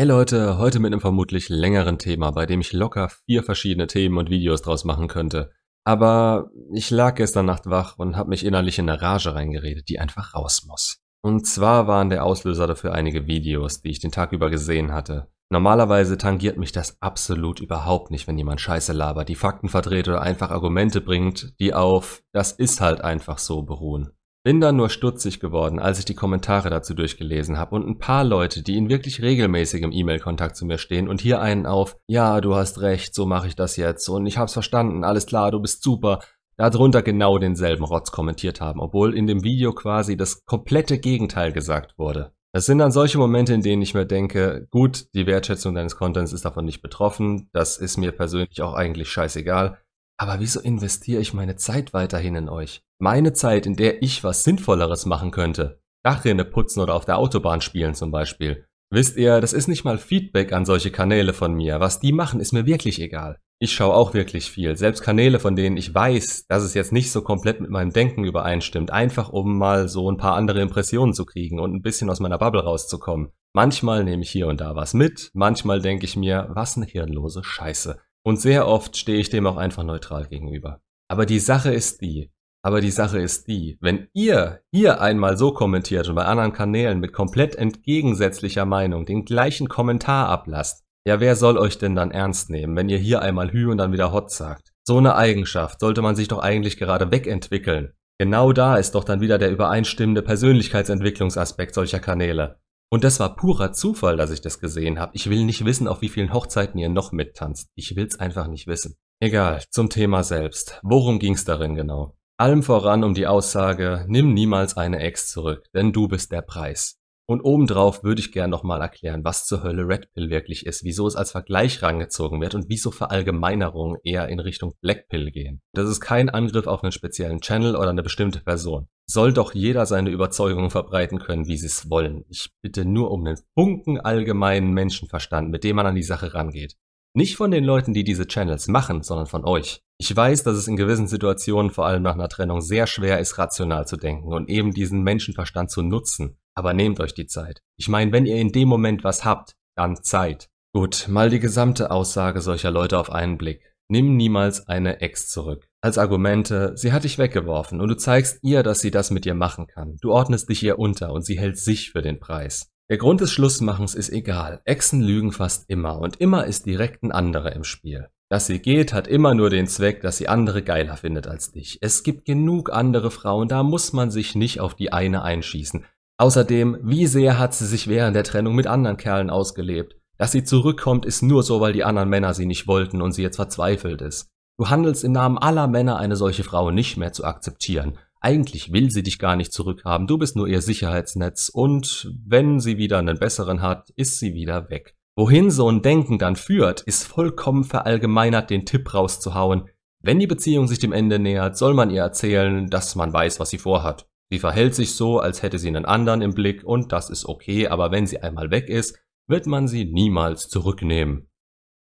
Hey Leute, heute mit einem vermutlich längeren Thema, bei dem ich locker vier verschiedene Themen und Videos draus machen könnte. Aber ich lag gestern Nacht wach und habe mich innerlich in eine Rage reingeredet, die einfach raus muss. Und zwar waren der Auslöser dafür einige Videos, die ich den Tag über gesehen hatte. Normalerweise tangiert mich das absolut überhaupt nicht, wenn jemand Scheiße labert, die Fakten verdreht oder einfach Argumente bringt, die auf das ist halt einfach so beruhen. Bin dann nur stutzig geworden, als ich die Kommentare dazu durchgelesen habe und ein paar Leute, die in wirklich regelmäßigem E-Mail-Kontakt zu mir stehen und hier einen auf, ja, du hast recht, so mache ich das jetzt und ich hab's verstanden, alles klar, du bist super, darunter genau denselben Rotz kommentiert haben, obwohl in dem Video quasi das komplette Gegenteil gesagt wurde. Es sind dann solche Momente, in denen ich mir denke, gut, die Wertschätzung deines Contents ist davon nicht betroffen, das ist mir persönlich auch eigentlich scheißegal, aber wieso investiere ich meine Zeit weiterhin in euch? Meine Zeit, in der ich was Sinnvolleres machen könnte. Dachrinne putzen oder auf der Autobahn spielen zum Beispiel. Wisst ihr, das ist nicht mal Feedback an solche Kanäle von mir. Was die machen, ist mir wirklich egal. Ich schaue auch wirklich viel. Selbst Kanäle, von denen ich weiß, dass es jetzt nicht so komplett mit meinem Denken übereinstimmt. Einfach um mal so ein paar andere Impressionen zu kriegen und ein bisschen aus meiner Bubble rauszukommen. Manchmal nehme ich hier und da was mit. Manchmal denke ich mir, was eine hirnlose Scheiße. Und sehr oft stehe ich dem auch einfach neutral gegenüber. Aber die Sache ist die, aber die Sache ist die, wenn ihr hier einmal so kommentiert und bei anderen Kanälen mit komplett entgegensätzlicher Meinung den gleichen Kommentar ablasst, ja wer soll euch denn dann ernst nehmen, wenn ihr hier einmal Hü und dann wieder Hot sagt? So eine Eigenschaft sollte man sich doch eigentlich gerade wegentwickeln. Genau da ist doch dann wieder der übereinstimmende Persönlichkeitsentwicklungsaspekt solcher Kanäle. Und das war purer Zufall, dass ich das gesehen habe. Ich will nicht wissen, auf wie vielen Hochzeiten ihr noch mittanzt. Ich will's einfach nicht wissen. Egal, zum Thema selbst. Worum ging's darin genau? Allem voran um die Aussage, nimm niemals eine Ex zurück, denn du bist der Preis. Und obendrauf würde ich gern nochmal erklären, was zur Hölle Red Pill wirklich ist, wieso es als Vergleich rangezogen wird und wieso Verallgemeinerungen eher in Richtung Black Pill gehen. Das ist kein Angriff auf einen speziellen Channel oder eine bestimmte Person. Soll doch jeder seine Überzeugungen verbreiten können, wie sie es wollen. Ich bitte nur um einen Funken allgemeinen Menschenverstand, mit dem man an die Sache rangeht. Nicht von den Leuten, die diese Channels machen, sondern von euch. Ich weiß, dass es in gewissen Situationen, vor allem nach einer Trennung, sehr schwer ist, rational zu denken und eben diesen Menschenverstand zu nutzen. Aber nehmt euch die Zeit. Ich meine, wenn ihr in dem Moment was habt, dann Zeit. Gut, mal die gesamte Aussage solcher Leute auf einen Blick. Nimm niemals eine Ex zurück. Als Argumente, sie hat dich weggeworfen und du zeigst ihr, dass sie das mit dir machen kann. Du ordnest dich ihr unter und sie hält sich für den Preis. Der Grund des Schlussmachens ist egal. Exen lügen fast immer und immer ist direkt ein anderer im Spiel. Dass sie geht, hat immer nur den Zweck, dass sie andere geiler findet als dich. Es gibt genug andere Frauen, da muss man sich nicht auf die eine einschießen. Außerdem, wie sehr hat sie sich während der Trennung mit anderen Kerlen ausgelebt? Dass sie zurückkommt, ist nur so, weil die anderen Männer sie nicht wollten und sie jetzt verzweifelt ist. Du handelst im Namen aller Männer, eine solche Frau nicht mehr zu akzeptieren. Eigentlich will sie dich gar nicht zurückhaben, du bist nur ihr Sicherheitsnetz und wenn sie wieder einen besseren hat, ist sie wieder weg. Wohin so ein Denken dann führt, ist vollkommen verallgemeinert den Tipp rauszuhauen. Wenn die Beziehung sich dem Ende nähert, soll man ihr erzählen, dass man weiß, was sie vorhat. Sie verhält sich so, als hätte sie einen anderen im Blick und das ist okay, aber wenn sie einmal weg ist, wird man sie niemals zurücknehmen.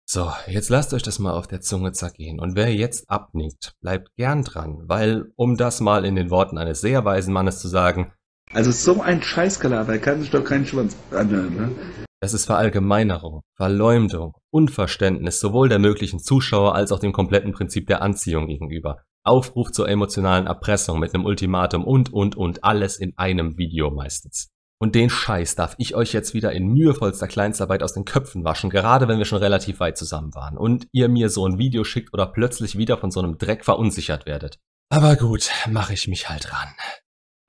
So, jetzt lasst euch das mal auf der Zunge zergehen und wer jetzt abnickt, bleibt gern dran, weil, um das mal in den Worten eines sehr weisen Mannes zu sagen, also so ein Scheißgelaber kann sich doch kein Schwanz anhören, ne? Das ist Verallgemeinerung, Verleumdung, Unverständnis sowohl der möglichen Zuschauer als auch dem kompletten Prinzip der Anziehung gegenüber. Aufruf zur emotionalen Erpressung mit einem Ultimatum und, und, und, alles in einem Video meistens. Und den Scheiß darf ich euch jetzt wieder in mühevollster Kleinstarbeit aus den Köpfen waschen, gerade wenn wir schon relativ weit zusammen waren und ihr mir so ein Video schickt oder plötzlich wieder von so einem Dreck verunsichert werdet. Aber gut, mache ich mich halt ran.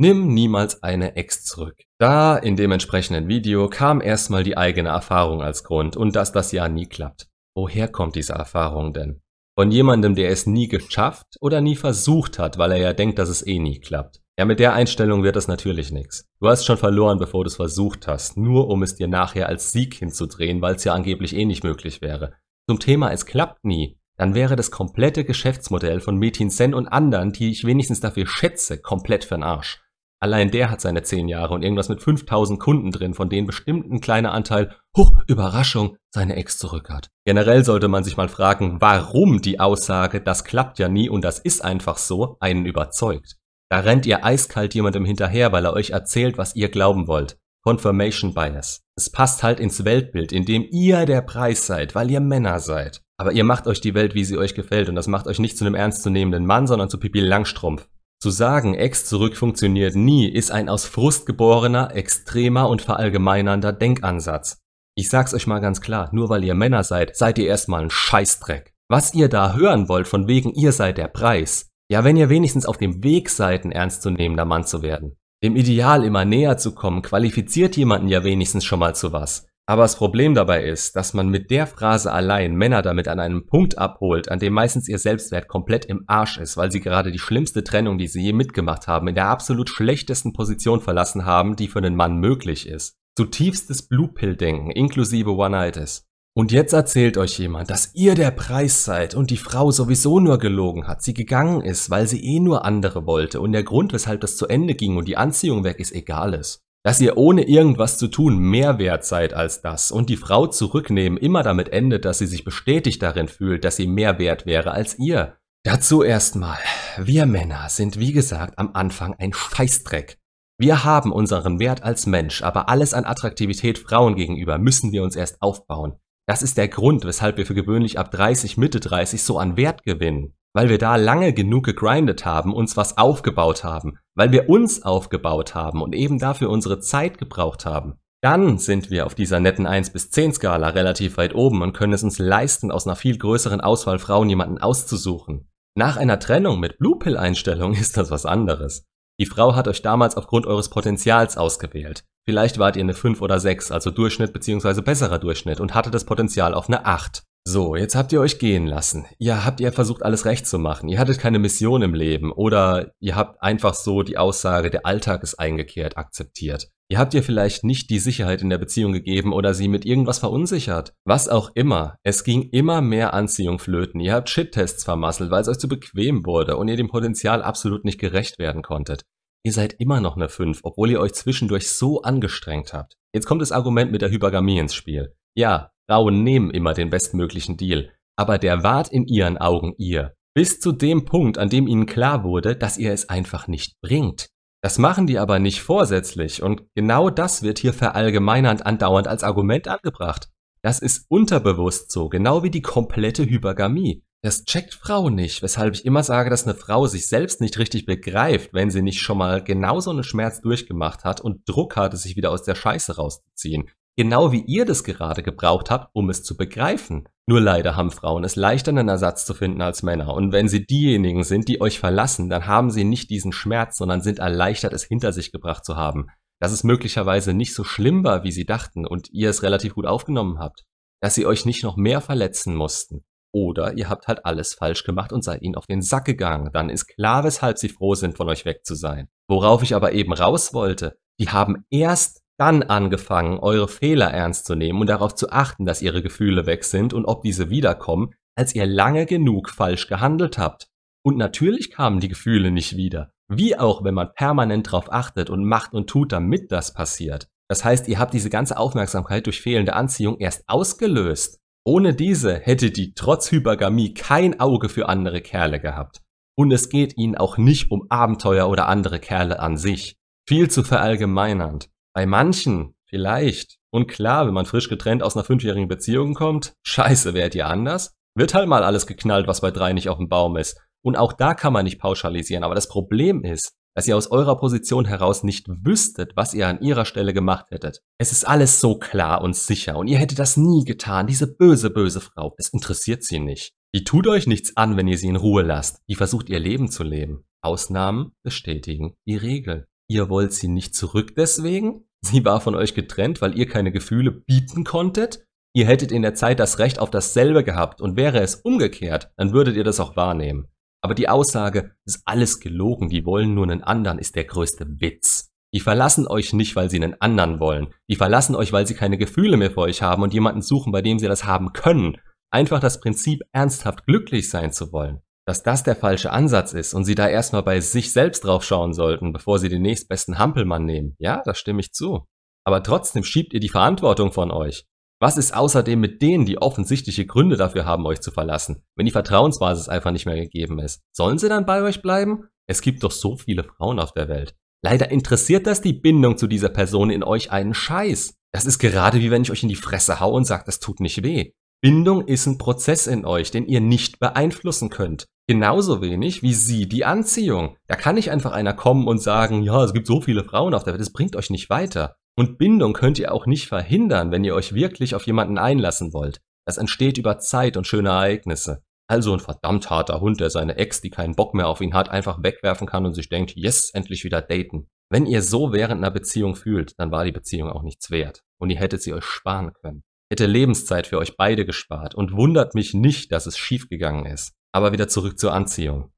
Nimm niemals eine Ex zurück. Da, in dem entsprechenden Video, kam erstmal die eigene Erfahrung als Grund und dass das ja nie klappt. Woher kommt diese Erfahrung denn? Von jemandem, der es nie geschafft oder nie versucht hat, weil er ja denkt, dass es eh nie klappt. Ja, mit der Einstellung wird das natürlich nichts. Du hast schon verloren, bevor du es versucht hast, nur um es dir nachher als Sieg hinzudrehen, weil es ja angeblich eh nicht möglich wäre. Zum Thema es klappt nie, dann wäre das komplette Geschäftsmodell von Metin Sen und anderen, die ich wenigstens dafür schätze, komplett für'n Arsch. Allein der hat seine 10 Jahre und irgendwas mit 5000 Kunden drin, von denen bestimmt ein kleiner Anteil, huch, Überraschung, seine Ex zurück hat. Generell sollte man sich mal fragen, warum die Aussage, das klappt ja nie und das ist einfach so, einen überzeugt. Da rennt ihr eiskalt jemandem hinterher, weil er euch erzählt, was ihr glauben wollt. Confirmation Bias. Es passt halt ins Weltbild, in dem ihr der Preis seid, weil ihr Männer seid. Aber ihr macht euch die Welt, wie sie euch gefällt und das macht euch nicht zu einem ernstzunehmenden Mann, sondern zu Pipi Langstrumpf. Zu sagen, Ex zurück funktioniert nie, ist ein aus Frust geborener, extremer und verallgemeinernder Denkansatz. Ich sag's euch mal ganz klar, nur weil ihr Männer seid, seid ihr erstmal ein Scheißdreck. Was ihr da hören wollt, von wegen ihr seid der Preis. Ja, wenn ihr wenigstens auf dem Weg seid, ein ernstzunehmender Mann zu werden. Dem Ideal immer näher zu kommen, qualifiziert jemanden ja wenigstens schon mal zu was. Aber das Problem dabei ist, dass man mit der Phrase allein Männer damit an einem Punkt abholt, an dem meistens ihr Selbstwert komplett im Arsch ist, weil sie gerade die schlimmste Trennung, die sie je mitgemacht haben, in der absolut schlechtesten Position verlassen haben, die für einen Mann möglich ist. Zutiefstes Blue Pill Denken, inklusive One-Nights. Und jetzt erzählt euch jemand, dass ihr der Preis seid und die Frau sowieso nur gelogen hat, sie gegangen ist, weil sie eh nur andere wollte und der Grund, weshalb das zu Ende ging und die Anziehung weg ist, egal ist dass ihr ohne irgendwas zu tun mehr wert seid als das und die Frau zurücknehmen immer damit endet, dass sie sich bestätigt darin fühlt, dass sie mehr wert wäre als ihr. Dazu erstmal, wir Männer sind wie gesagt am Anfang ein Scheißdreck. Wir haben unseren Wert als Mensch, aber alles an Attraktivität Frauen gegenüber müssen wir uns erst aufbauen. Das ist der Grund, weshalb wir für gewöhnlich ab 30, Mitte 30 so an Wert gewinnen weil wir da lange genug gegrindet haben, uns was aufgebaut haben, weil wir uns aufgebaut haben und eben dafür unsere Zeit gebraucht haben. Dann sind wir auf dieser netten 1 bis 10 Skala relativ weit oben und können es uns leisten, aus einer viel größeren Auswahl Frauen jemanden auszusuchen. Nach einer Trennung mit Blue Pill Einstellung ist das was anderes. Die Frau hat euch damals aufgrund eures Potenzials ausgewählt. Vielleicht wart ihr eine 5 oder 6, also Durchschnitt bzw. besserer Durchschnitt und hatte das Potenzial auf eine 8. So, jetzt habt ihr euch gehen lassen. Ihr habt ihr versucht, alles recht zu machen. Ihr hattet keine Mission im Leben oder ihr habt einfach so die Aussage, der Alltag ist eingekehrt, akzeptiert. Ihr habt ihr vielleicht nicht die Sicherheit in der Beziehung gegeben oder sie mit irgendwas verunsichert. Was auch immer. Es ging immer mehr Anziehung flöten. Ihr habt Shit-Tests vermasselt, weil es euch zu bequem wurde und ihr dem Potenzial absolut nicht gerecht werden konntet. Ihr seid immer noch eine 5, obwohl ihr euch zwischendurch so angestrengt habt. Jetzt kommt das Argument mit der Hypergamie ins Spiel. Ja, Frauen nehmen immer den bestmöglichen Deal, aber der ward in ihren Augen ihr. Bis zu dem Punkt, an dem ihnen klar wurde, dass ihr es einfach nicht bringt. Das machen die aber nicht vorsätzlich und genau das wird hier verallgemeinernd andauernd als Argument angebracht. Das ist unterbewusst so, genau wie die komplette Hypergamie. Das checkt Frau nicht, weshalb ich immer sage, dass eine Frau sich selbst nicht richtig begreift, wenn sie nicht schon mal genauso einen Schmerz durchgemacht hat und Druck hatte, sich wieder aus der Scheiße rauszuziehen. Genau wie ihr das gerade gebraucht habt, um es zu begreifen. Nur leider haben Frauen es leichter, einen Ersatz zu finden als Männer. Und wenn sie diejenigen sind, die euch verlassen, dann haben sie nicht diesen Schmerz, sondern sind erleichtert, es hinter sich gebracht zu haben. Dass es möglicherweise nicht so schlimm war, wie sie dachten und ihr es relativ gut aufgenommen habt. Dass sie euch nicht noch mehr verletzen mussten. Oder ihr habt halt alles falsch gemacht und seid ihnen auf den Sack gegangen. Dann ist klar, weshalb sie froh sind, von euch weg zu sein. Worauf ich aber eben raus wollte, die haben erst dann angefangen, eure Fehler ernst zu nehmen und darauf zu achten, dass ihre Gefühle weg sind und ob diese wiederkommen, als ihr lange genug falsch gehandelt habt. Und natürlich kamen die Gefühle nicht wieder. Wie auch, wenn man permanent darauf achtet und macht und tut, damit das passiert. Das heißt, ihr habt diese ganze Aufmerksamkeit durch fehlende Anziehung erst ausgelöst. Ohne diese hätte die trotz Hypergamie kein Auge für andere Kerle gehabt. Und es geht ihnen auch nicht um Abenteuer oder andere Kerle an sich. Viel zu verallgemeinernd. Bei manchen vielleicht. Und klar, wenn man frisch getrennt aus einer fünfjährigen Beziehung kommt, scheiße, wärt ihr anders? Wird halt mal alles geknallt, was bei drei nicht auf dem Baum ist. Und auch da kann man nicht pauschalisieren. Aber das Problem ist, dass ihr aus eurer Position heraus nicht wüsstet, was ihr an ihrer Stelle gemacht hättet. Es ist alles so klar und sicher und ihr hättet das nie getan, diese böse, böse Frau. Es interessiert sie nicht. Die tut euch nichts an, wenn ihr sie in Ruhe lasst. Die versucht ihr Leben zu leben. Ausnahmen bestätigen die Regel. Ihr wollt sie nicht zurück deswegen? Sie war von euch getrennt, weil ihr keine Gefühle bieten konntet? Ihr hättet in der Zeit das Recht auf dasselbe gehabt und wäre es umgekehrt, dann würdet ihr das auch wahrnehmen. Aber die Aussage, ist alles gelogen, die wollen nur einen anderen, ist der größte Witz. Die verlassen euch nicht, weil sie einen anderen wollen. Die verlassen euch, weil sie keine Gefühle mehr für euch haben und jemanden suchen, bei dem sie das haben können. Einfach das Prinzip, ernsthaft glücklich sein zu wollen dass das der falsche Ansatz ist und sie da erstmal bei sich selbst drauf schauen sollten, bevor sie den nächstbesten Hampelmann nehmen. Ja, da stimme ich zu. Aber trotzdem schiebt ihr die Verantwortung von euch. Was ist außerdem mit denen, die offensichtliche Gründe dafür haben, euch zu verlassen, wenn die Vertrauensbasis einfach nicht mehr gegeben ist? Sollen sie dann bei euch bleiben? Es gibt doch so viele Frauen auf der Welt. Leider interessiert das die Bindung zu dieser Person in euch einen Scheiß. Das ist gerade wie wenn ich euch in die Fresse hau und sage, das tut nicht weh. Bindung ist ein Prozess in euch, den ihr nicht beeinflussen könnt. Genauso wenig wie sie die Anziehung. Da kann nicht einfach einer kommen und sagen, ja, es gibt so viele Frauen auf der Welt, das bringt euch nicht weiter. Und Bindung könnt ihr auch nicht verhindern, wenn ihr euch wirklich auf jemanden einlassen wollt. Das entsteht über Zeit und schöne Ereignisse. Also ein verdammt harter Hund, der seine Ex, die keinen Bock mehr auf ihn hat, einfach wegwerfen kann und sich denkt, yes, endlich wieder daten. Wenn ihr so während einer Beziehung fühlt, dann war die Beziehung auch nichts wert. Und ihr hättet sie euch sparen können. Hätte Lebenszeit für euch beide gespart und wundert mich nicht, dass es schiefgegangen ist. Aber wieder zurück zur Anziehung.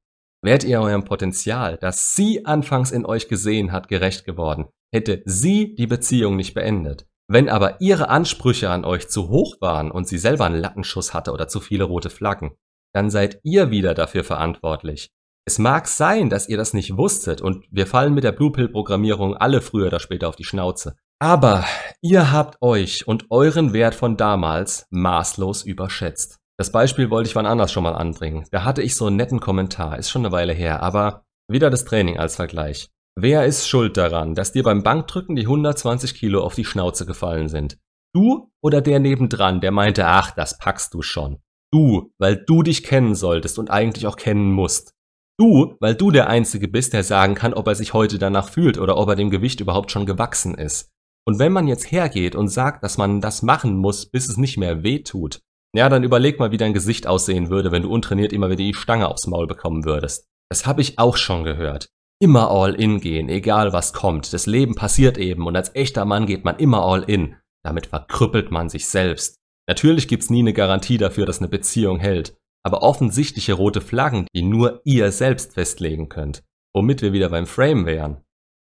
Wärt ihr eurem Potenzial, das sie anfangs in euch gesehen hat, gerecht geworden, hätte sie die Beziehung nicht beendet. Wenn aber ihre Ansprüche an euch zu hoch waren und sie selber einen Lattenschuss hatte oder zu viele rote Flaggen, dann seid ihr wieder dafür verantwortlich. Es mag sein, dass ihr das nicht wusstet und wir fallen mit der Blue Pill Programmierung alle früher oder später auf die Schnauze. Aber ihr habt euch und euren Wert von damals maßlos überschätzt. Das Beispiel wollte ich wann anders schon mal anbringen. Da hatte ich so einen netten Kommentar, ist schon eine Weile her, aber wieder das Training als Vergleich. Wer ist schuld daran, dass dir beim Bankdrücken die 120 Kilo auf die Schnauze gefallen sind? Du oder der nebendran, der meinte, ach, das packst du schon. Du, weil du dich kennen solltest und eigentlich auch kennen musst. Du, weil du der Einzige bist, der sagen kann, ob er sich heute danach fühlt oder ob er dem Gewicht überhaupt schon gewachsen ist. Und wenn man jetzt hergeht und sagt, dass man das machen muss, bis es nicht mehr weh tut, ja, dann überleg mal, wie dein Gesicht aussehen würde, wenn du untrainiert immer wieder die Stange aufs Maul bekommen würdest. Das habe ich auch schon gehört. Immer all in gehen, egal was kommt. Das Leben passiert eben und als echter Mann geht man immer all in. Damit verkrüppelt man sich selbst. Natürlich gibt's nie eine Garantie dafür, dass eine Beziehung hält, aber offensichtliche rote Flaggen, die nur ihr selbst festlegen könnt. Womit wir wieder beim Frame wären.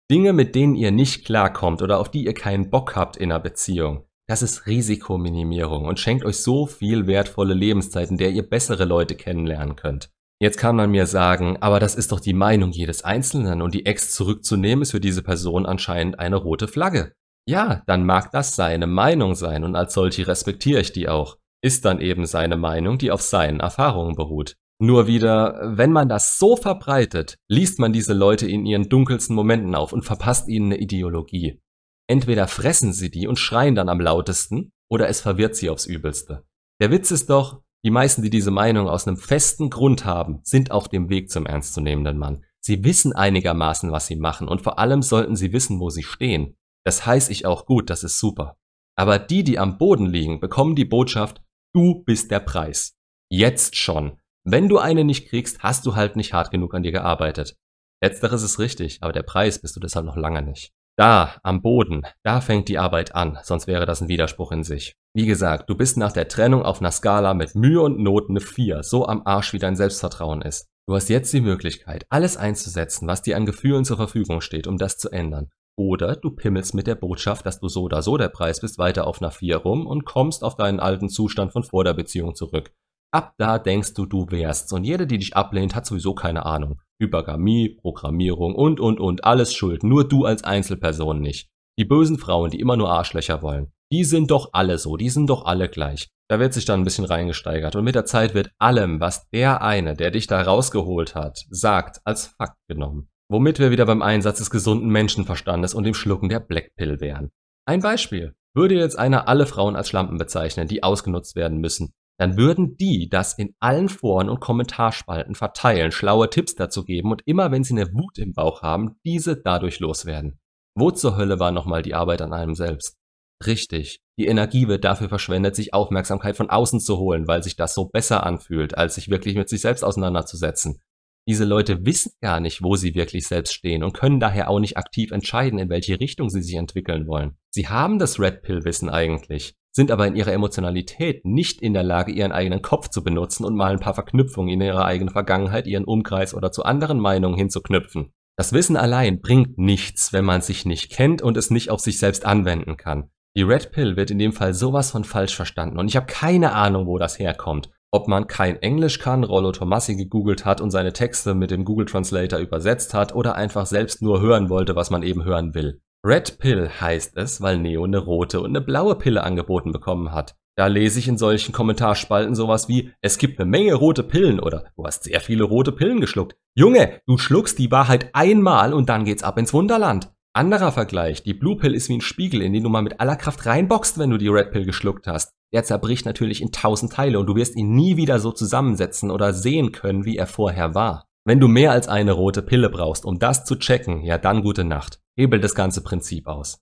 Dinge, mit denen ihr nicht klarkommt oder auf die ihr keinen Bock habt in einer Beziehung. Das ist Risikominimierung und schenkt euch so viel wertvolle Lebenszeit, in der ihr bessere Leute kennenlernen könnt. Jetzt kann man mir sagen, aber das ist doch die Meinung jedes Einzelnen und die Ex zurückzunehmen ist für diese Person anscheinend eine rote Flagge. Ja, dann mag das seine Meinung sein und als solche respektiere ich die auch. Ist dann eben seine Meinung, die auf seinen Erfahrungen beruht. Nur wieder, wenn man das so verbreitet, liest man diese Leute in ihren dunkelsten Momenten auf und verpasst ihnen eine Ideologie. Entweder fressen sie die und schreien dann am lautesten, oder es verwirrt sie aufs Übelste. Der Witz ist doch, die meisten, die diese Meinung aus einem festen Grund haben, sind auf dem Weg zum ernstzunehmenden Mann. Sie wissen einigermaßen, was sie machen und vor allem sollten sie wissen, wo sie stehen. Das heiß ich auch gut, das ist super. Aber die, die am Boden liegen, bekommen die Botschaft, du bist der Preis. Jetzt schon. Wenn du eine nicht kriegst, hast du halt nicht hart genug an dir gearbeitet. Letzteres ist richtig, aber der Preis bist du deshalb noch lange nicht. Da, am Boden, da fängt die Arbeit an, sonst wäre das ein Widerspruch in sich. Wie gesagt, du bist nach der Trennung auf einer Skala mit Mühe und Not eine 4, so am Arsch wie dein Selbstvertrauen ist. Du hast jetzt die Möglichkeit, alles einzusetzen, was dir an Gefühlen zur Verfügung steht, um das zu ändern. Oder du pimmelst mit der Botschaft, dass du so oder so der Preis bist, weiter auf einer 4 rum und kommst auf deinen alten Zustand von vor der Beziehung zurück. Ab da denkst du, du wärst. Und jede, die dich ablehnt, hat sowieso keine Ahnung. Hypergamie, Programmierung und, und, und, alles schuld. Nur du als Einzelperson nicht. Die bösen Frauen, die immer nur Arschlöcher wollen. Die sind doch alle so, die sind doch alle gleich. Da wird sich dann ein bisschen reingesteigert und mit der Zeit wird allem, was der eine, der dich da rausgeholt hat, sagt, als Fakt genommen. Womit wir wieder beim Einsatz des gesunden Menschenverstandes und dem Schlucken der Blackpill wären. Ein Beispiel. Würde jetzt einer alle Frauen als Schlampen bezeichnen, die ausgenutzt werden müssen, dann würden die das in allen Foren und Kommentarspalten verteilen, schlaue Tipps dazu geben und immer wenn sie eine Wut im Bauch haben, diese dadurch loswerden. Wo zur Hölle war nochmal die Arbeit an einem selbst? Richtig, die Energie wird dafür verschwendet, sich Aufmerksamkeit von außen zu holen, weil sich das so besser anfühlt, als sich wirklich mit sich selbst auseinanderzusetzen. Diese Leute wissen gar nicht, wo sie wirklich selbst stehen und können daher auch nicht aktiv entscheiden, in welche Richtung sie sich entwickeln wollen. Sie haben das Red Pill Wissen eigentlich, sind aber in ihrer Emotionalität nicht in der Lage, ihren eigenen Kopf zu benutzen und mal ein paar Verknüpfungen in ihrer eigenen Vergangenheit, ihren Umkreis oder zu anderen Meinungen hinzuknüpfen. Das Wissen allein bringt nichts, wenn man sich nicht kennt und es nicht auf sich selbst anwenden kann. Die Red Pill wird in dem Fall sowas von falsch verstanden und ich habe keine Ahnung, wo das herkommt ob man kein Englisch kann, Rollo Tomassi gegoogelt hat und seine Texte mit dem Google Translator übersetzt hat oder einfach selbst nur hören wollte, was man eben hören will. Red Pill heißt es, weil Neo eine rote und eine blaue Pille angeboten bekommen hat. Da lese ich in solchen Kommentarspalten sowas wie, es gibt eine Menge rote Pillen oder du hast sehr viele rote Pillen geschluckt. Junge, du schluckst die Wahrheit einmal und dann geht's ab ins Wunderland. Anderer Vergleich, die Blue Pill ist wie ein Spiegel, in den du mal mit aller Kraft reinboxst, wenn du die Red Pill geschluckt hast. Der zerbricht natürlich in tausend Teile und du wirst ihn nie wieder so zusammensetzen oder sehen können, wie er vorher war. Wenn du mehr als eine rote Pille brauchst, um das zu checken, ja dann gute Nacht. Hebel das ganze Prinzip aus.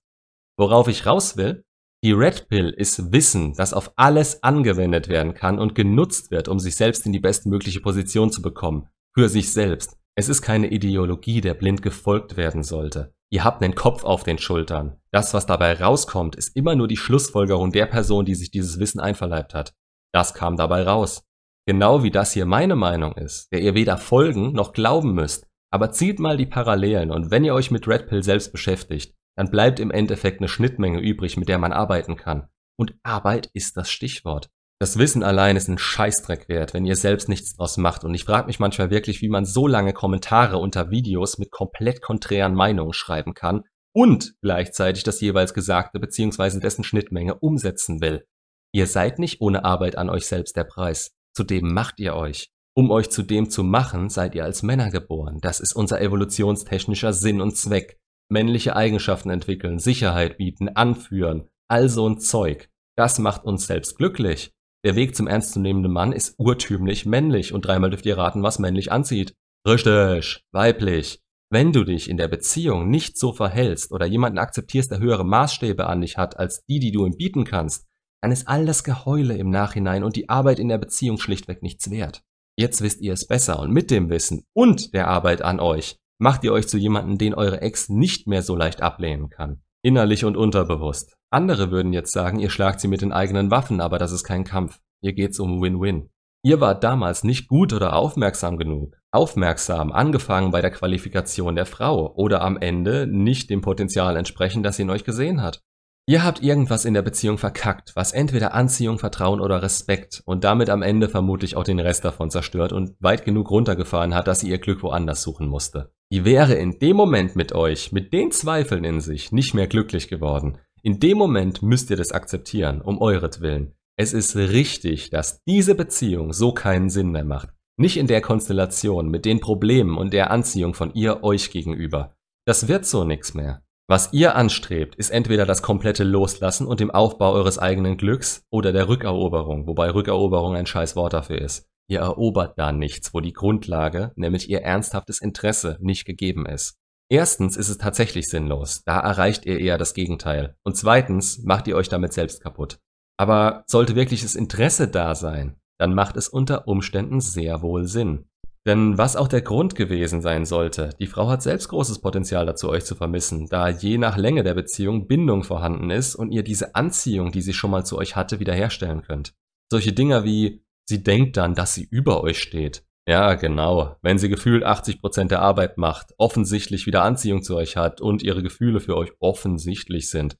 Worauf ich raus will, die Red Pill ist Wissen, das auf alles angewendet werden kann und genutzt wird, um sich selbst in die bestmögliche Position zu bekommen. Für sich selbst. Es ist keine Ideologie, der blind gefolgt werden sollte. Ihr habt einen Kopf auf den Schultern. Das, was dabei rauskommt, ist immer nur die Schlussfolgerung der Person, die sich dieses Wissen einverleibt hat. Das kam dabei raus. Genau wie das hier meine Meinung ist, der ihr weder folgen noch glauben müsst. Aber zieht mal die Parallelen und wenn ihr euch mit Red Pill selbst beschäftigt, dann bleibt im Endeffekt eine Schnittmenge übrig, mit der man arbeiten kann. Und Arbeit ist das Stichwort. Das Wissen allein ist ein Scheißdreck wert, wenn ihr selbst nichts draus macht. Und ich frage mich manchmal wirklich, wie man so lange Kommentare unter Videos mit komplett konträren Meinungen schreiben kann und gleichzeitig das jeweils Gesagte bzw. dessen Schnittmenge umsetzen will. Ihr seid nicht ohne Arbeit an euch selbst der Preis. Zudem macht ihr euch. Um euch zu dem zu machen, seid ihr als Männer geboren. Das ist unser evolutionstechnischer Sinn und Zweck. Männliche Eigenschaften entwickeln, Sicherheit bieten, anführen, all so ein Zeug. Das macht uns selbst glücklich. Der Weg zum ernstzunehmenden Mann ist urtümlich männlich und dreimal dürft ihr raten, was männlich anzieht. Richtig, weiblich. Wenn du dich in der Beziehung nicht so verhältst oder jemanden akzeptierst, der höhere Maßstäbe an dich hat als die, die du ihm bieten kannst, dann ist all das Geheule im Nachhinein und die Arbeit in der Beziehung schlichtweg nichts wert. Jetzt wisst ihr es besser und mit dem Wissen und der Arbeit an euch macht ihr euch zu jemandem, den eure Ex nicht mehr so leicht ablehnen kann. Innerlich und unterbewusst. Andere würden jetzt sagen, ihr schlagt sie mit den eigenen Waffen, aber das ist kein Kampf. Hier geht's um Win-Win. Ihr wart damals nicht gut oder aufmerksam genug. Aufmerksam, angefangen bei der Qualifikation der Frau oder am Ende nicht dem Potenzial entsprechen, das sie in euch gesehen hat. Ihr habt irgendwas in der Beziehung verkackt, was entweder Anziehung, Vertrauen oder Respekt und damit am Ende vermutlich auch den Rest davon zerstört und weit genug runtergefahren hat, dass sie ihr Glück woanders suchen musste. Die wäre in dem Moment mit euch, mit den Zweifeln in sich, nicht mehr glücklich geworden. In dem Moment müsst ihr das akzeptieren, um euretwillen. Es ist richtig, dass diese Beziehung so keinen Sinn mehr macht. Nicht in der Konstellation, mit den Problemen und der Anziehung von ihr euch gegenüber. Das wird so nix mehr. Was ihr anstrebt, ist entweder das komplette Loslassen und dem Aufbau eures eigenen Glücks oder der Rückeroberung, wobei Rückeroberung ein scheiß Wort dafür ist. Ihr erobert da nichts, wo die Grundlage, nämlich ihr ernsthaftes Interesse, nicht gegeben ist. Erstens ist es tatsächlich sinnlos, da erreicht ihr eher das Gegenteil. Und zweitens macht ihr euch damit selbst kaputt. Aber sollte wirklich das Interesse da sein, dann macht es unter Umständen sehr wohl Sinn. Denn was auch der Grund gewesen sein sollte, die Frau hat selbst großes Potenzial dazu, euch zu vermissen, da je nach Länge der Beziehung Bindung vorhanden ist und ihr diese Anziehung, die sie schon mal zu euch hatte, wiederherstellen könnt. Solche Dinger wie, sie denkt dann, dass sie über euch steht. Ja, genau. Wenn sie gefühlt 80% der Arbeit macht, offensichtlich wieder Anziehung zu euch hat und ihre Gefühle für euch offensichtlich sind,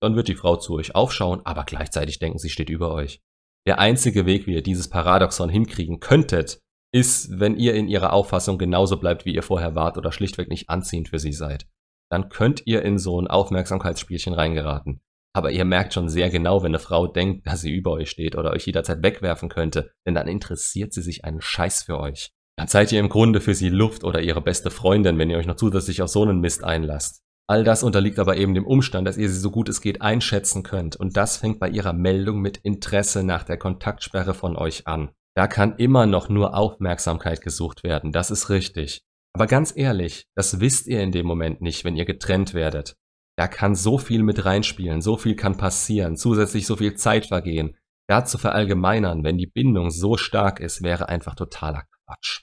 dann wird die Frau zu euch aufschauen, aber gleichzeitig denken, sie steht über euch. Der einzige Weg, wie ihr dieses Paradoxon hinkriegen könntet, ist, wenn ihr in ihrer Auffassung genauso bleibt, wie ihr vorher wart oder schlichtweg nicht anziehend für sie seid. Dann könnt ihr in so ein Aufmerksamkeitsspielchen reingeraten. Aber ihr merkt schon sehr genau, wenn eine Frau denkt, dass sie über euch steht oder euch jederzeit wegwerfen könnte, denn dann interessiert sie sich einen Scheiß für euch. Dann seid ihr im Grunde für sie Luft oder ihre beste Freundin, wenn ihr euch noch zusätzlich auf so einen Mist einlasst. All das unterliegt aber eben dem Umstand, dass ihr sie so gut es geht einschätzen könnt und das fängt bei ihrer Meldung mit Interesse nach der Kontaktsperre von euch an. Da kann immer noch nur Aufmerksamkeit gesucht werden, das ist richtig. Aber ganz ehrlich, das wisst ihr in dem Moment nicht, wenn ihr getrennt werdet. Da kann so viel mit reinspielen, so viel kann passieren, zusätzlich so viel Zeit vergehen. Da zu verallgemeinern, wenn die Bindung so stark ist, wäre einfach totaler Quatsch.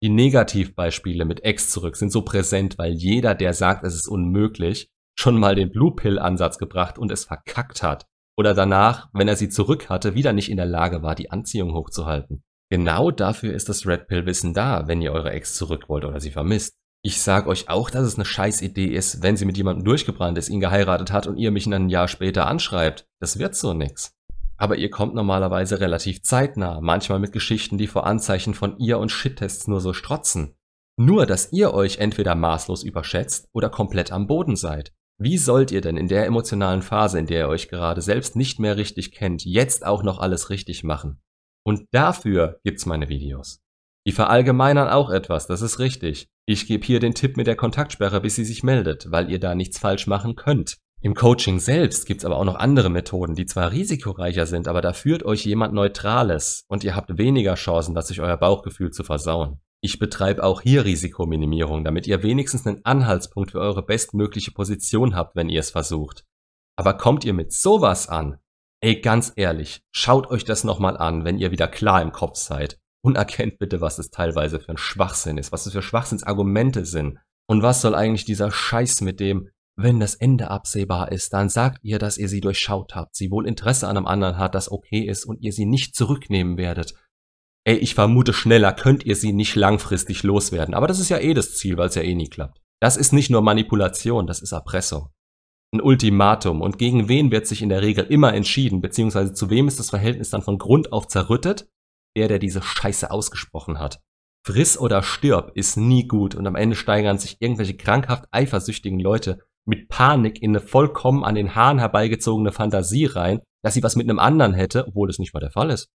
Die Negativbeispiele mit Ex zurück sind so präsent, weil jeder, der sagt, es ist unmöglich, schon mal den Blue Pill Ansatz gebracht und es verkackt hat oder danach, wenn er sie zurück hatte, wieder nicht in der Lage war, die Anziehung hochzuhalten. Genau dafür ist das Red Pill Wissen da, wenn ihr eure Ex zurück wollt oder sie vermisst. Ich sag euch auch, dass es eine scheiß Idee ist, wenn sie mit jemandem durchgebrannt ist, ihn geheiratet hat und ihr mich ein Jahr später anschreibt. Das wird so nix. Aber ihr kommt normalerweise relativ zeitnah, manchmal mit Geschichten, die vor Anzeichen von ihr und Shit-Tests nur so strotzen. Nur, dass ihr euch entweder maßlos überschätzt oder komplett am Boden seid. Wie sollt ihr denn in der emotionalen Phase, in der ihr euch gerade selbst nicht mehr richtig kennt, jetzt auch noch alles richtig machen? Und dafür gibt's meine Videos. Die verallgemeinern auch etwas, das ist richtig. Ich gebe hier den Tipp mit der Kontaktsperre, bis sie sich meldet, weil ihr da nichts falsch machen könnt. Im Coaching selbst gibt's aber auch noch andere Methoden, die zwar risikoreicher sind, aber da führt euch jemand Neutrales und ihr habt weniger Chancen, das sich euer Bauchgefühl zu versauen. Ich betreibe auch hier Risikominimierung, damit ihr wenigstens einen Anhaltspunkt für eure bestmögliche Position habt, wenn ihr es versucht. Aber kommt ihr mit sowas an? Ey, ganz ehrlich, schaut euch das nochmal an, wenn ihr wieder klar im Kopf seid. Und erkennt bitte, was es teilweise für ein Schwachsinn ist, was es für Schwachsinnsargumente sind. Und was soll eigentlich dieser Scheiß mit dem, wenn das Ende absehbar ist, dann sagt ihr, dass ihr sie durchschaut habt, sie wohl Interesse an einem anderen hat, das okay ist und ihr sie nicht zurücknehmen werdet ey, ich vermute, schneller könnt ihr sie nicht langfristig loswerden. Aber das ist ja eh das Ziel, weil es ja eh nie klappt. Das ist nicht nur Manipulation, das ist Erpressung. Ein Ultimatum. Und gegen wen wird sich in der Regel immer entschieden, beziehungsweise zu wem ist das Verhältnis dann von Grund auf zerrüttet? Der, der diese Scheiße ausgesprochen hat. Friss oder stirb ist nie gut und am Ende steigern sich irgendwelche krankhaft eifersüchtigen Leute mit Panik in eine vollkommen an den Haaren herbeigezogene Fantasie rein, dass sie was mit einem anderen hätte, obwohl es nicht mal der Fall ist.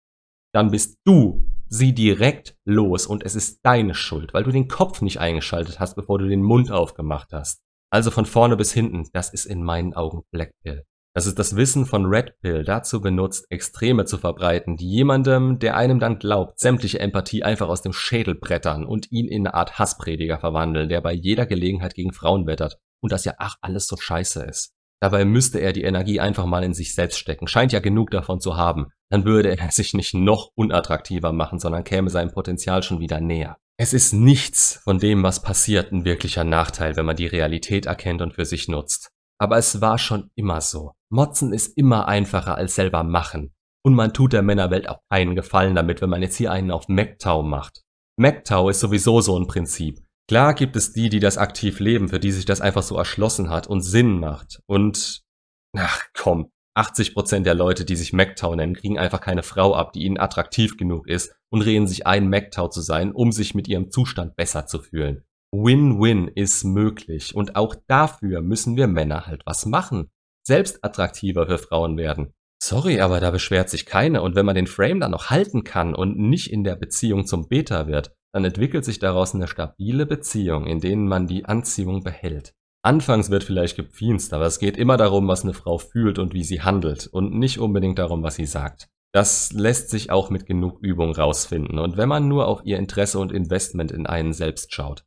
Dann bist du sie direkt los und es ist deine Schuld, weil du den Kopf nicht eingeschaltet hast, bevor du den Mund aufgemacht hast. Also von vorne bis hinten, das ist in meinen Augen Black Pill. Das ist das Wissen von Red Pill dazu benutzt, Extreme zu verbreiten, die jemandem, der einem dann glaubt, sämtliche Empathie einfach aus dem Schädel brettern und ihn in eine Art Hassprediger verwandeln, der bei jeder Gelegenheit gegen Frauen wettert und das ja ach alles so scheiße ist. Dabei müsste er die Energie einfach mal in sich selbst stecken, scheint ja genug davon zu haben. Dann würde er sich nicht noch unattraktiver machen, sondern käme seinem Potenzial schon wieder näher. Es ist nichts von dem, was passiert, ein wirklicher Nachteil, wenn man die Realität erkennt und für sich nutzt. Aber es war schon immer so. Motzen ist immer einfacher als selber machen. Und man tut der Männerwelt auch keinen Gefallen damit, wenn man jetzt hier einen auf MacTow macht. MacTow ist sowieso so ein Prinzip. Klar gibt es die, die das aktiv leben, für die sich das einfach so erschlossen hat und Sinn macht. Und, ach komm, 80 Prozent der Leute, die sich MacTow nennen, kriegen einfach keine Frau ab, die ihnen attraktiv genug ist und reden sich ein, MacTow zu sein, um sich mit ihrem Zustand besser zu fühlen. Win-Win ist möglich und auch dafür müssen wir Männer halt was machen. Selbst attraktiver für Frauen werden. Sorry, aber da beschwert sich keiner und wenn man den Frame dann noch halten kann und nicht in der Beziehung zum Beta wird, dann entwickelt sich daraus eine stabile Beziehung, in denen man die Anziehung behält. Anfangs wird vielleicht gepfienst, aber es geht immer darum, was eine Frau fühlt und wie sie handelt und nicht unbedingt darum, was sie sagt. Das lässt sich auch mit genug Übung rausfinden und wenn man nur auf ihr Interesse und Investment in einen selbst schaut.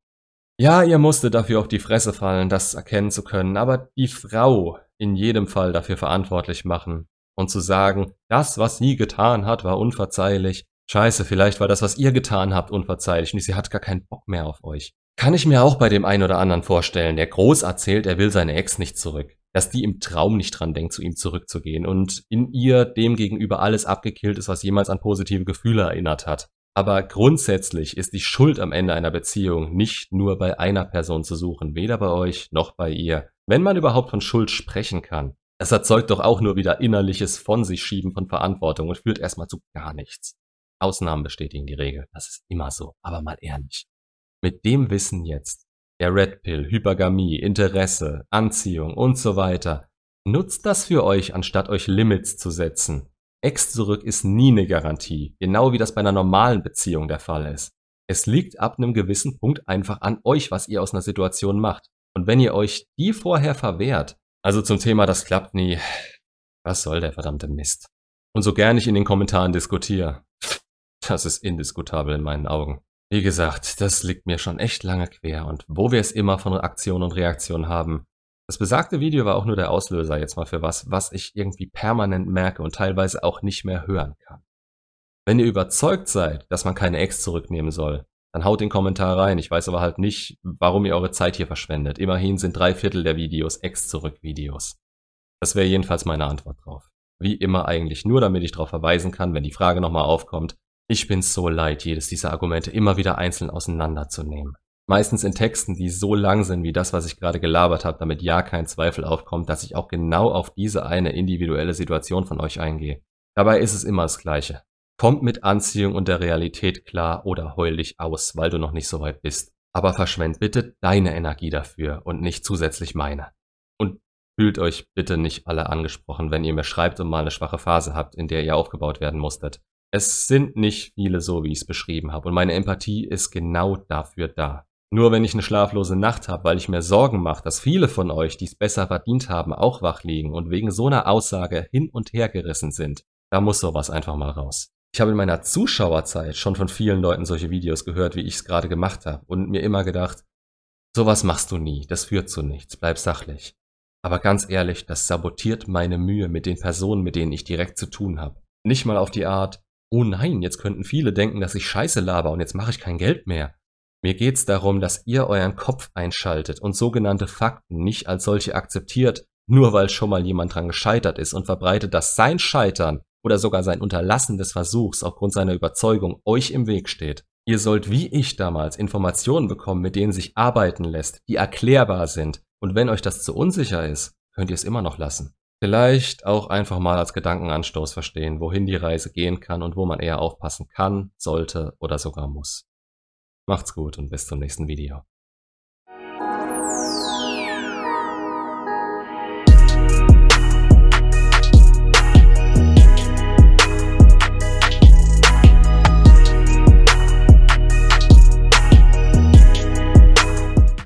Ja, ihr musstet dafür auf die Fresse fallen, das erkennen zu können, aber die Frau in jedem Fall dafür verantwortlich machen und zu sagen, das, was sie getan hat, war unverzeihlich, Scheiße, vielleicht war das, was ihr getan habt, unverzeihlich und sie hat gar keinen Bock mehr auf euch. Kann ich mir auch bei dem einen oder anderen vorstellen, der groß erzählt, er will seine Ex nicht zurück. Dass die im Traum nicht dran denkt, zu ihm zurückzugehen und in ihr dem gegenüber alles abgekillt ist, was jemals an positive Gefühle erinnert hat. Aber grundsätzlich ist die Schuld am Ende einer Beziehung nicht nur bei einer Person zu suchen, weder bei euch noch bei ihr. Wenn man überhaupt von Schuld sprechen kann. Es erzeugt doch auch nur wieder innerliches von sich schieben von Verantwortung und führt erstmal zu gar nichts. Ausnahmen bestätigen die Regel. Das ist immer so. Aber mal ehrlich. Mit dem Wissen jetzt, der Red Pill, Hypergamie, Interesse, Anziehung und so weiter, nutzt das für euch, anstatt euch Limits zu setzen. Ex zurück ist nie eine Garantie, genau wie das bei einer normalen Beziehung der Fall ist. Es liegt ab einem gewissen Punkt einfach an euch, was ihr aus einer Situation macht. Und wenn ihr euch die vorher verwehrt, also zum Thema, das klappt nie, was soll der verdammte Mist? Und so gern ich in den Kommentaren diskutiere, das ist indiskutabel in meinen Augen. Wie gesagt, das liegt mir schon echt lange quer und wo wir es immer von Aktion und Reaktion haben. Das besagte Video war auch nur der Auslöser jetzt mal für was, was ich irgendwie permanent merke und teilweise auch nicht mehr hören kann. Wenn ihr überzeugt seid, dass man keine Ex zurücknehmen soll, dann haut den Kommentar rein. Ich weiß aber halt nicht, warum ihr eure Zeit hier verschwendet. Immerhin sind drei Viertel der Videos Ex-Zurück-Videos. Das wäre jedenfalls meine Antwort drauf. Wie immer eigentlich nur, damit ich darauf verweisen kann, wenn die Frage nochmal aufkommt, ich bin so leid, jedes dieser Argumente immer wieder einzeln auseinanderzunehmen. Meistens in Texten, die so lang sind wie das, was ich gerade gelabert habe, damit ja kein Zweifel aufkommt, dass ich auch genau auf diese eine individuelle Situation von euch eingehe. Dabei ist es immer das Gleiche. Kommt mit Anziehung und der Realität klar oder heul dich aus, weil du noch nicht so weit bist. Aber verschwend bitte deine Energie dafür und nicht zusätzlich meine. Und fühlt euch bitte nicht alle angesprochen, wenn ihr mir schreibt und mal eine schwache Phase habt, in der ihr aufgebaut werden musstet. Es sind nicht viele so, wie ich es beschrieben habe. Und meine Empathie ist genau dafür da. Nur wenn ich eine schlaflose Nacht habe, weil ich mir Sorgen mache, dass viele von euch, die es besser verdient haben, auch wach liegen und wegen so einer Aussage hin und her gerissen sind, da muss sowas einfach mal raus. Ich habe in meiner Zuschauerzeit schon von vielen Leuten solche Videos gehört, wie ich es gerade gemacht habe und mir immer gedacht, sowas machst du nie, das führt zu nichts, bleib sachlich. Aber ganz ehrlich, das sabotiert meine Mühe mit den Personen, mit denen ich direkt zu tun habe. Nicht mal auf die Art, oh nein, jetzt könnten viele denken, dass ich Scheiße laber und jetzt mache ich kein Geld mehr. Mir geht's darum, dass ihr euren Kopf einschaltet und sogenannte Fakten nicht als solche akzeptiert, nur weil schon mal jemand dran gescheitert ist und verbreitet, dass sein Scheitern oder sogar sein Unterlassen des Versuchs aufgrund seiner Überzeugung euch im Weg steht. Ihr sollt wie ich damals Informationen bekommen, mit denen sich arbeiten lässt, die erklärbar sind, und wenn euch das zu unsicher ist, könnt ihr es immer noch lassen. Vielleicht auch einfach mal als Gedankenanstoß verstehen, wohin die Reise gehen kann und wo man eher aufpassen kann, sollte oder sogar muss. Macht's gut und bis zum nächsten Video.